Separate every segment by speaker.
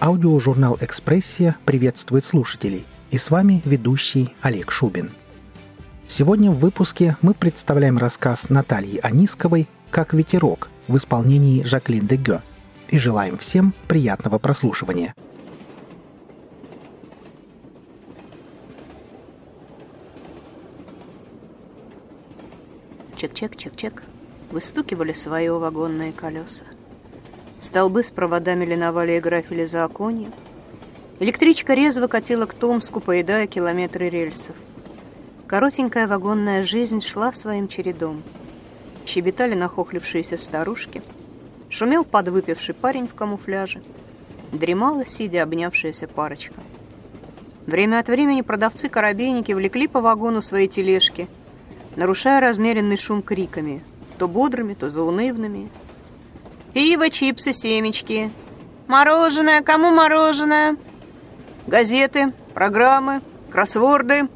Speaker 1: Аудиожурнал «Экспрессия» приветствует слушателей. И с вами ведущий Олег Шубин. Сегодня в выпуске мы представляем рассказ Натальи Анисковой «Как ветерок» в исполнении Жаклин де и желаем всем приятного прослушивания.
Speaker 2: Чек-чек-чек-чек. Выстукивали свои вагонные колеса. Столбы с проводами линовали и графили за оконьем. Электричка резво катила к Томску, поедая километры рельсов. Коротенькая вагонная жизнь шла своим чередом. Щебетали нахохлившиеся старушки. Шумел подвыпивший парень в камуфляже. Дремала, сидя обнявшаяся парочка. Время от времени продавцы-коробейники влекли по вагону свои тележки, нарушая размеренный шум криками, то бодрыми, то заунывными, Пиво, чипсы, семечки. Мороженое, кому мороженое? Газеты, программы, кроссворды.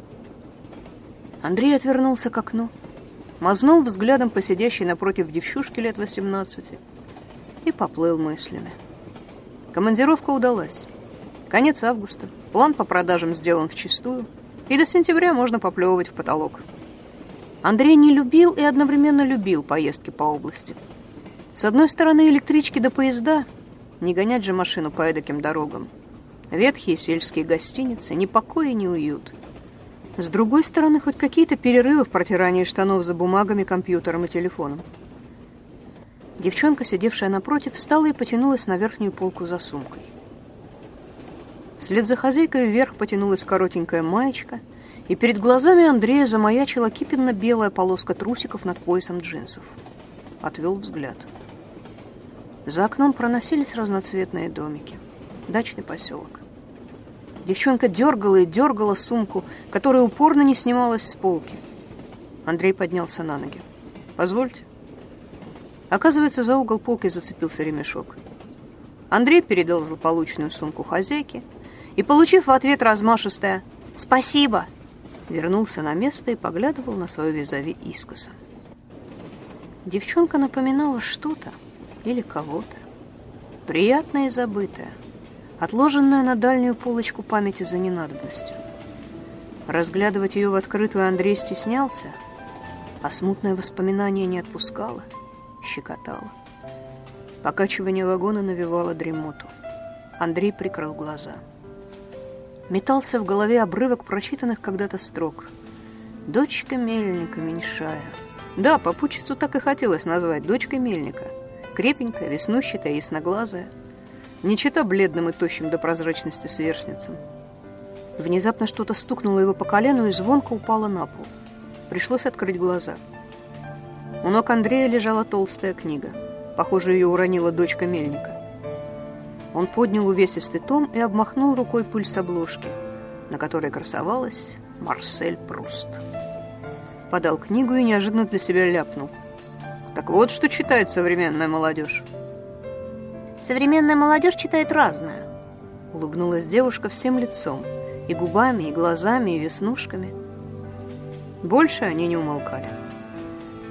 Speaker 2: Андрей отвернулся к окну, мазнул взглядом по сидящей напротив девчушки лет 18 и поплыл мыслями. Командировка удалась. Конец августа. План по продажам сделан вчистую, и до сентября можно поплевывать в потолок. Андрей не любил и одновременно любил поездки по области – с одной стороны, электрички до поезда. Не гонять же машину по эдаким дорогам. Ветхие сельские гостиницы, ни покоя, ни уют. С другой стороны, хоть какие-то перерывы в протирании штанов за бумагами, компьютером и телефоном. Девчонка, сидевшая напротив, встала и потянулась на верхнюю полку за сумкой. Вслед за хозяйкой вверх потянулась коротенькая маечка, и перед глазами Андрея замаячила кипенно-белая полоска трусиков над поясом джинсов. Отвел взгляд. — за окном проносились разноцветные домики. Дачный поселок. Девчонка дергала и дергала сумку, которая упорно не снималась с полки. Андрей поднялся на ноги. «Позвольте». Оказывается, за угол полки зацепился ремешок. Андрей передал злополучную сумку хозяйке и, получив в ответ размашистое «Спасибо!», вернулся на место и поглядывал на свою визави искоса. Девчонка напоминала что-то, или кого-то. Приятное и забытое, отложенное на дальнюю полочку памяти за ненадобностью. Разглядывать ее в открытую Андрей стеснялся, а смутное воспоминание не отпускало, щекотало. Покачивание вагона навевало дремоту. Андрей прикрыл глаза. Метался в голове обрывок прочитанных когда-то строк. «Дочка мельника меньшая». Да, попутчицу так и хотелось назвать «дочкой мельника». Крепенькая, веснущатая, ясноглазая. Не чита бледным и тощим до прозрачности сверстницам. Внезапно что-то стукнуло его по колену и звонко упало на пол. Пришлось открыть глаза. У ног Андрея лежала толстая книга. Похоже, ее уронила дочка мельника. Он поднял увесистый том и обмахнул рукой пыль с обложки, на которой красовалась Марсель Пруст. Подал книгу и неожиданно для себя ляпнул – так вот, что читает современная молодежь.
Speaker 3: Современная молодежь читает разное.
Speaker 2: Улыбнулась девушка всем лицом. И губами, и глазами, и веснушками. Больше они не умолкали.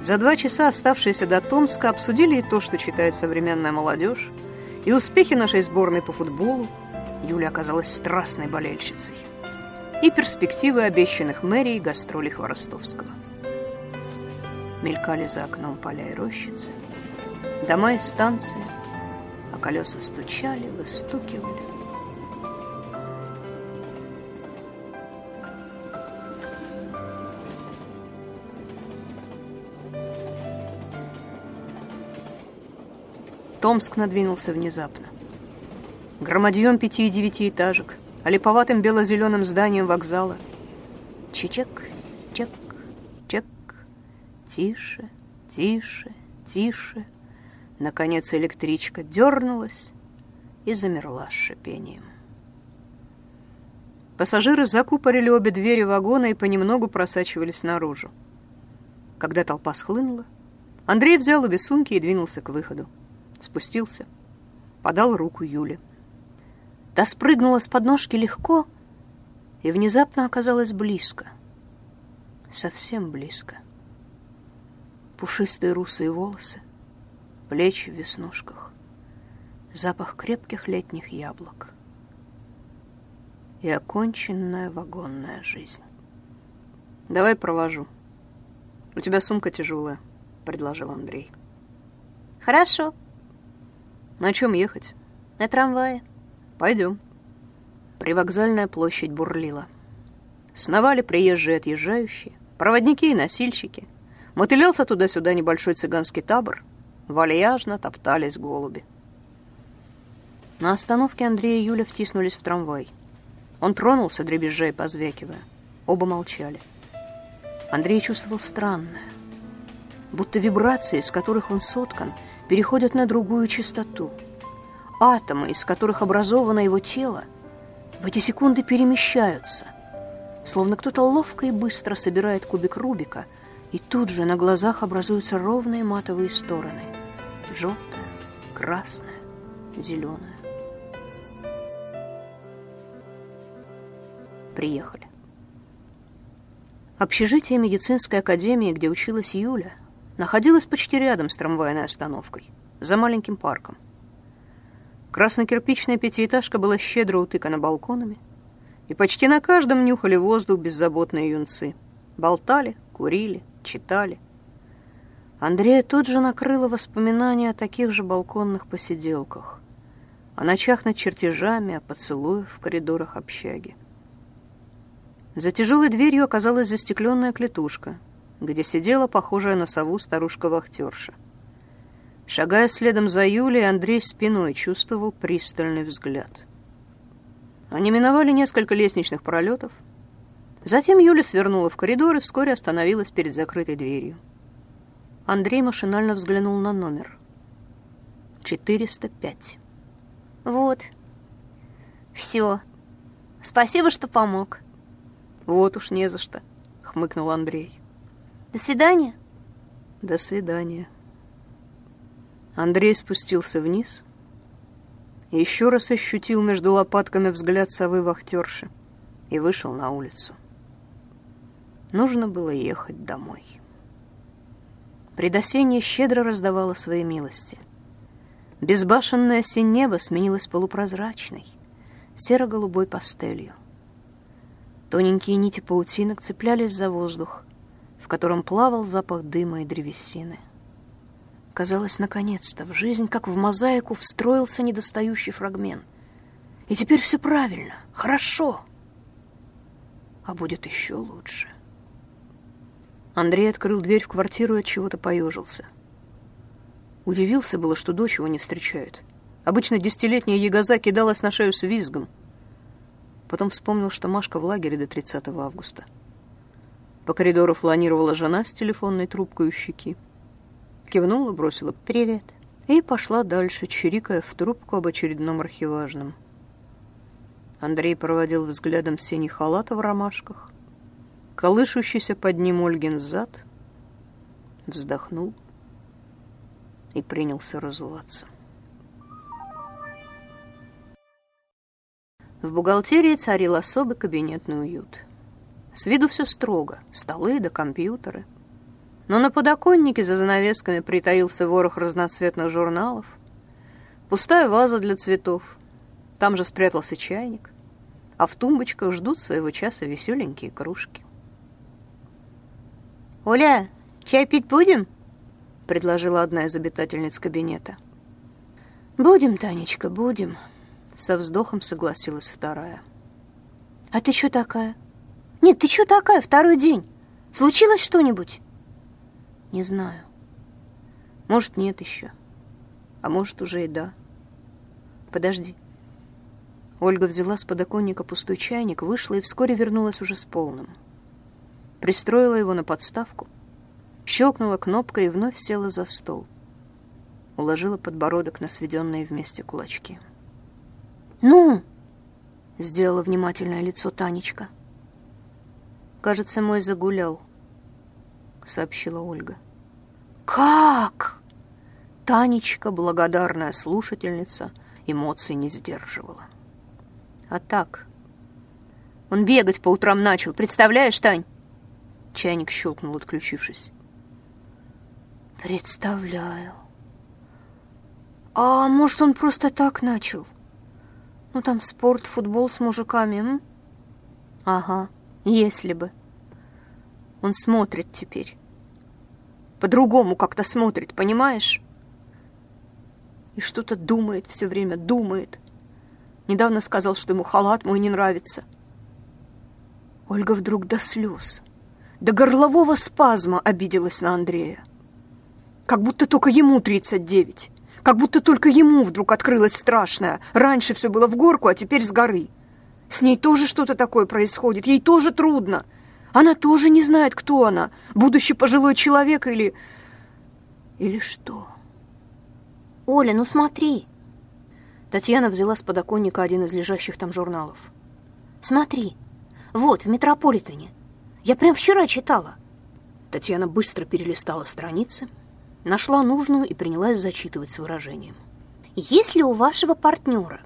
Speaker 2: За два часа, оставшиеся до Томска, обсудили и то, что читает современная молодежь, и успехи нашей сборной по футболу. Юля оказалась страстной болельщицей. И перспективы обещанных мэрией гастролей Хворостовского. Мелькали за окном поля и рощицы, дома и станции, а колеса стучали, выстукивали. Томск надвинулся внезапно. Громадьем пяти и девятиэтажек, а липоватым бело-зеленым зданием вокзала. Чичек, чек, Тише, тише, тише. Наконец электричка дернулась и замерла с шипением. Пассажиры закупорили обе двери вагона и понемногу просачивались наружу. Когда толпа схлынула, Андрей взял обе сумки и двинулся к выходу. Спустился, подал руку Юле. Та спрыгнула с подножки легко и внезапно оказалась близко. Совсем близко пушистые русые волосы, плечи в веснушках, запах крепких летних яблок — и оконченная вагонная жизнь. «Давай провожу. У тебя сумка тяжелая», — предложил Андрей.
Speaker 3: «Хорошо.
Speaker 2: На чем ехать?»
Speaker 3: «На трамвае».
Speaker 2: «Пойдем». Привокзальная площадь бурлила. Сновали приезжие отъезжающие, проводники и носильщики. Мотылялся туда-сюда небольшой цыганский табор. Вальяжно топтались голуби. На остановке Андрей и Юля втиснулись в трамвай. Он тронулся, дребезжа и позвякивая. Оба молчали. Андрей чувствовал странное. Будто вибрации, из которых он соткан, переходят на другую частоту. Атомы, из которых образовано его тело, в эти секунды перемещаются. Словно кто-то ловко и быстро собирает кубик Рубика, и тут же на глазах образуются ровные матовые стороны. Желтая, красная, зеленая. приехали. Общежитие медицинской академии, где училась Юля, находилось почти рядом с трамвайной остановкой, за маленьким парком. Красно-кирпичная пятиэтажка была щедро утыкана балконами, и почти на каждом нюхали воздух беззаботные юнцы. Болтали, курили, читали. Андрея тут же накрыло воспоминания о таких же балконных посиделках, о ночах над чертежами, о поцелуях в коридорах общаги. За тяжелой дверью оказалась застекленная клетушка, где сидела похожая на сову старушка-вахтерша. Шагая следом за Юлей, Андрей спиной чувствовал пристальный взгляд. Они миновали несколько лестничных пролетов. Затем Юля свернула в коридор и вскоре остановилась перед закрытой дверью. Андрей машинально взглянул на номер. 405.
Speaker 3: Вот. Все. Спасибо, что помог.
Speaker 2: «Вот уж не за что», — хмыкнул Андрей.
Speaker 3: «До свидания».
Speaker 2: «До свидания». Андрей спустился вниз еще раз ощутил между лопатками взгляд совы-вахтерши и вышел на улицу. Нужно было ехать домой. Предосенье щедро раздавало свои милости. Безбашенное осень небо сменилось полупрозрачной, серо-голубой пастелью. Тоненькие нити паутинок цеплялись за воздух, в котором плавал запах дыма и древесины. Казалось, наконец-то в жизнь, как в мозаику, встроился недостающий фрагмент. И теперь все правильно, хорошо. А будет еще лучше. Андрей открыл дверь в квартиру и от чего-то поежился. Удивился было, что дочь его не встречает. Обычно десятилетняя ягоза кидалась на шею с визгом — Потом вспомнил, что Машка в лагере до 30 августа. По коридору фланировала жена с телефонной трубкой у щеки. Кивнула, бросила «Привет» и пошла дальше, чирикая в трубку об очередном архиважном. Андрей проводил взглядом синий халат в ромашках, колышущийся под ним Ольгин зад, вздохнул и принялся разуваться. В бухгалтерии царил особый кабинетный уют. С виду все строго, столы да компьютеры. Но на подоконнике за занавесками притаился ворох разноцветных журналов, пустая ваза для цветов, там же спрятался чайник, а в тумбочках ждут своего часа веселенькие кружки.
Speaker 3: «Оля, чай пить будем?»
Speaker 2: — предложила одна из обитательниц кабинета.
Speaker 3: «Будем, Танечка, будем»,
Speaker 2: со вздохом согласилась вторая.
Speaker 3: «А ты что такая?» «Нет, ты что такая второй день? Случилось что-нибудь?»
Speaker 2: «Не знаю. Может, нет еще. А может, уже и да. Подожди». Ольга взяла с подоконника пустой чайник, вышла и вскоре вернулась уже с полным. Пристроила его на подставку, щелкнула кнопкой и вновь села за стол. Уложила подбородок на сведенные вместе кулачки.
Speaker 3: «Ну?» — сделала внимательное лицо Танечка.
Speaker 2: «Кажется, мой загулял», — сообщила Ольга.
Speaker 3: «Как?»
Speaker 2: Танечка, благодарная слушательница, эмоций не сдерживала. «А так...» Он бегать по утрам начал, представляешь, Тань?» Чайник щелкнул, отключившись.
Speaker 3: «Представляю. А может, он просто так начал?» Ну, там спорт, футбол с мужиками, м?
Speaker 2: Ага, если бы. Он смотрит теперь. По-другому как-то смотрит, понимаешь? И что-то думает все время, думает. Недавно сказал, что ему халат мой не нравится. Ольга вдруг до слез, до горлового спазма обиделась на Андрея. Как будто только ему 39. Как будто только ему вдруг открылось страшное. Раньше все было в горку, а теперь с горы. С ней тоже что-то такое происходит. Ей тоже трудно. Она тоже не знает, кто она. Будущий пожилой человек или... Или что?
Speaker 3: Оля, ну смотри.
Speaker 2: Татьяна взяла с подоконника один из лежащих там журналов.
Speaker 3: Смотри. Вот, в Метрополитене. Я прям вчера читала.
Speaker 2: Татьяна быстро перелистала страницы, нашла нужную и принялась зачитывать с выражением.
Speaker 3: Если у вашего партнера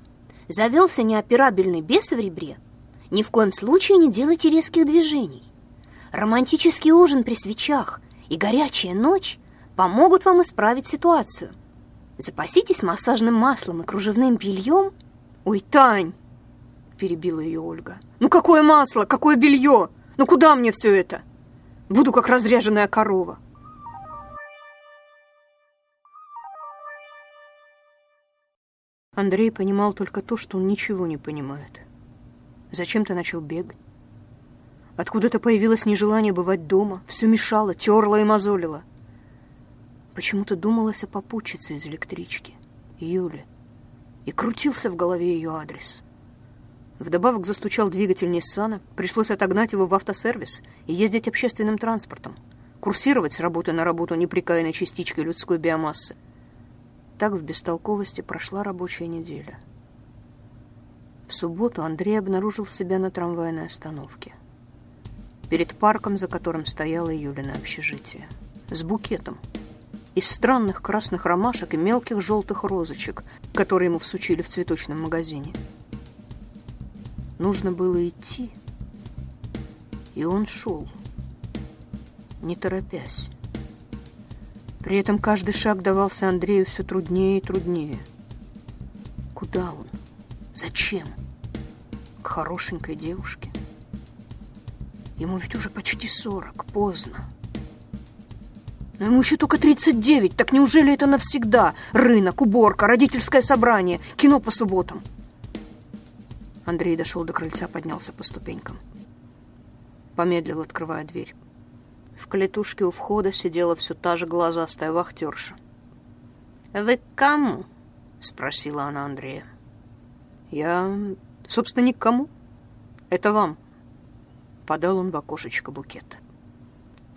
Speaker 3: завелся неоперабельный бес в ребре, ни в коем случае не делайте резких движений. Романтический ужин при свечах и горячая ночь помогут вам исправить ситуацию. Запаситесь массажным маслом и кружевным бельем.
Speaker 2: Ой, Тань, перебила ее Ольга. Ну какое масло, какое белье? Ну куда мне все это? Буду как разряженная корова. Андрей понимал только то, что он ничего не понимает. Зачем ты начал бегать? Откуда-то появилось нежелание бывать дома, все мешало, терло и мозолило. Почему-то думалось о попутчице из электрички, Юле, и крутился в голове ее адрес. Вдобавок застучал двигатель Ниссана, пришлось отогнать его в автосервис и ездить общественным транспортом, курсировать с работы на работу неприкаянной частичкой людской биомассы — так в бестолковости прошла рабочая неделя. В субботу Андрей обнаружил себя на трамвайной остановке. Перед парком, за которым стояло Юлина общежитие. С букетом. Из странных красных ромашек и мелких желтых розочек, которые ему всучили в цветочном магазине. Нужно было идти. И он шел, не торопясь. При этом каждый шаг давался Андрею все труднее и труднее. Куда он? Зачем? К хорошенькой девушке? Ему ведь уже почти сорок, поздно. Но ему еще только 39, так неужели это навсегда? Рынок, уборка, родительское собрание, кино по субботам. Андрей дошел до крыльца, поднялся по ступенькам. Помедлил, открывая дверь. В клетушке у входа сидела все та же глазастая вахтерша.
Speaker 3: «Вы к кому?»
Speaker 2: — спросила она Андрея. «Я, собственно, ни к кому. Это вам». Подал он в окошечко букет.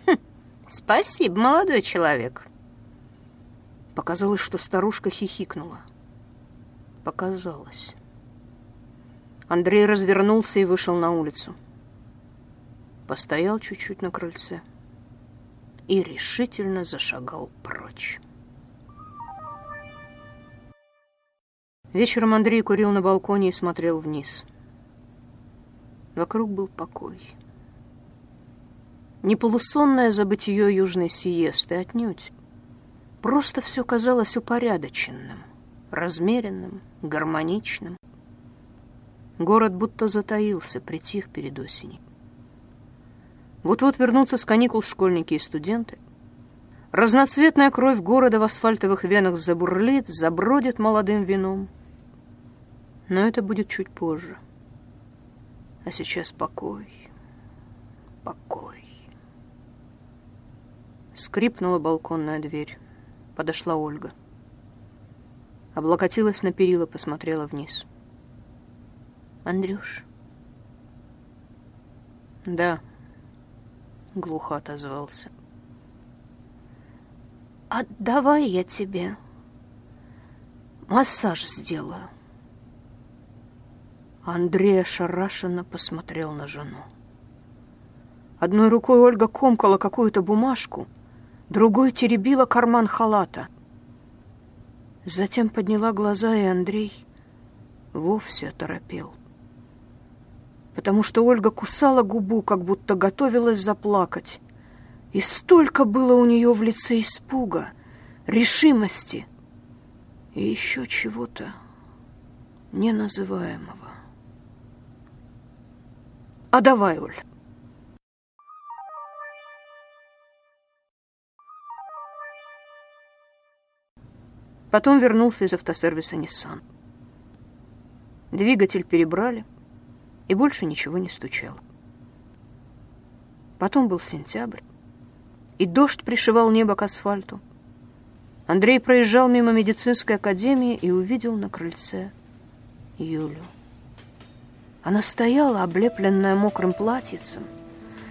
Speaker 3: Хм, «Спасибо, молодой человек».
Speaker 2: Показалось, что старушка хихикнула. Показалось. Андрей развернулся и вышел на улицу. Постоял чуть-чуть на крыльце — и решительно зашагал прочь. Вечером Андрей курил на балконе и смотрел вниз. Вокруг был покой. Не полусонное забытие южной сиесты отнюдь. Просто все казалось упорядоченным, размеренным, гармоничным. Город будто затаился, притих перед осенью. Вот-вот вернутся с каникул школьники и студенты. Разноцветная кровь города в асфальтовых венах забурлит, забродит молодым вином. Но это будет чуть позже. А сейчас покой, покой. Скрипнула балконная дверь. Подошла Ольга. Облокотилась на перила, посмотрела вниз.
Speaker 3: «Андрюш?»
Speaker 2: «Да», — глухо отозвался.
Speaker 3: «А давай я тебе массаж сделаю».
Speaker 2: Андрей ошарашенно посмотрел на жену. Одной рукой Ольга комкала какую-то бумажку, другой теребила карман халата. Затем подняла глаза, и Андрей вовсе оторопел потому что Ольга кусала губу, как будто готовилась заплакать. И столько было у нее в лице испуга, решимости и еще чего-то неназываемого. А давай, Оль. Потом вернулся из автосервиса Nissan. Двигатель перебрали, и больше ничего не стучало. Потом был сентябрь, и дождь пришивал небо к асфальту. Андрей проезжал мимо медицинской академии и увидел на крыльце Юлю. Она стояла, облепленная мокрым платьицем,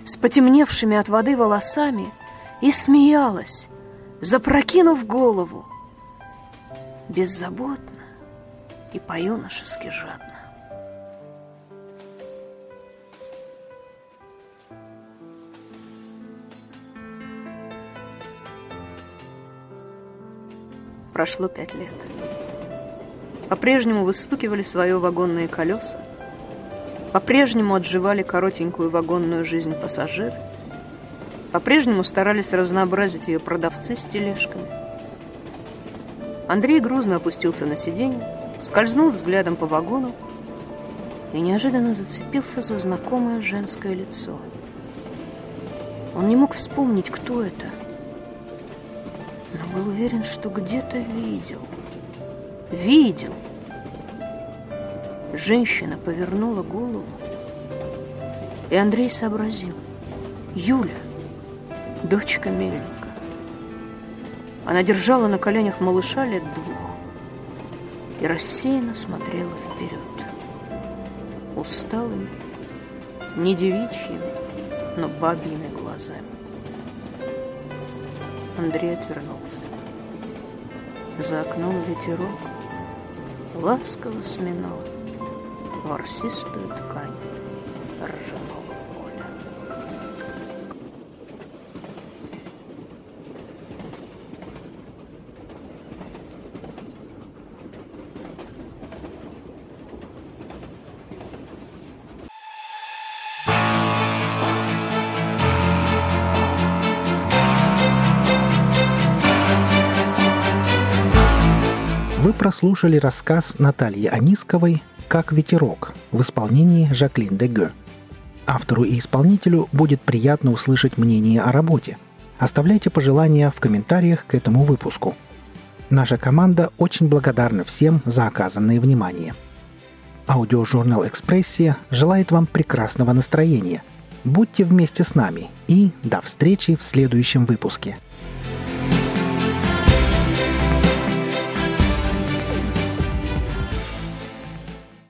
Speaker 2: с потемневшими от воды волосами, и смеялась, запрокинув голову, беззаботно и по-юношески жадно. Прошло пять лет. По-прежнему выстукивали свое вагонные колеса, по-прежнему отживали коротенькую вагонную жизнь пассажиры, по-прежнему старались разнообразить ее продавцы с тележками – Андрей грузно опустился на сиденье, скользнул взглядом по вагону и неожиданно зацепился за знакомое женское лицо. Он не мог вспомнить, кто это, но был уверен, что где-то видел. Видел! Женщина повернула голову, и Андрей сообразил. Юля, дочка Мельника. Она держала на коленях малыша лет двух и рассеянно смотрела вперед. Усталыми, не девичьими, но бабьими глазами. Андрей отвернулся. За окном ветерок ласково сминал ворсистую ткань ржаного.
Speaker 1: прослушали рассказ Натальи Анисковой «Как ветерок» в исполнении Жаклин Деге. Автору и исполнителю будет приятно услышать мнение о работе. Оставляйте пожелания в комментариях к этому выпуску. Наша команда очень благодарна всем за оказанное внимание. Аудиожурнал «Экспрессия» желает вам прекрасного настроения. Будьте вместе с нами и до встречи в следующем выпуске –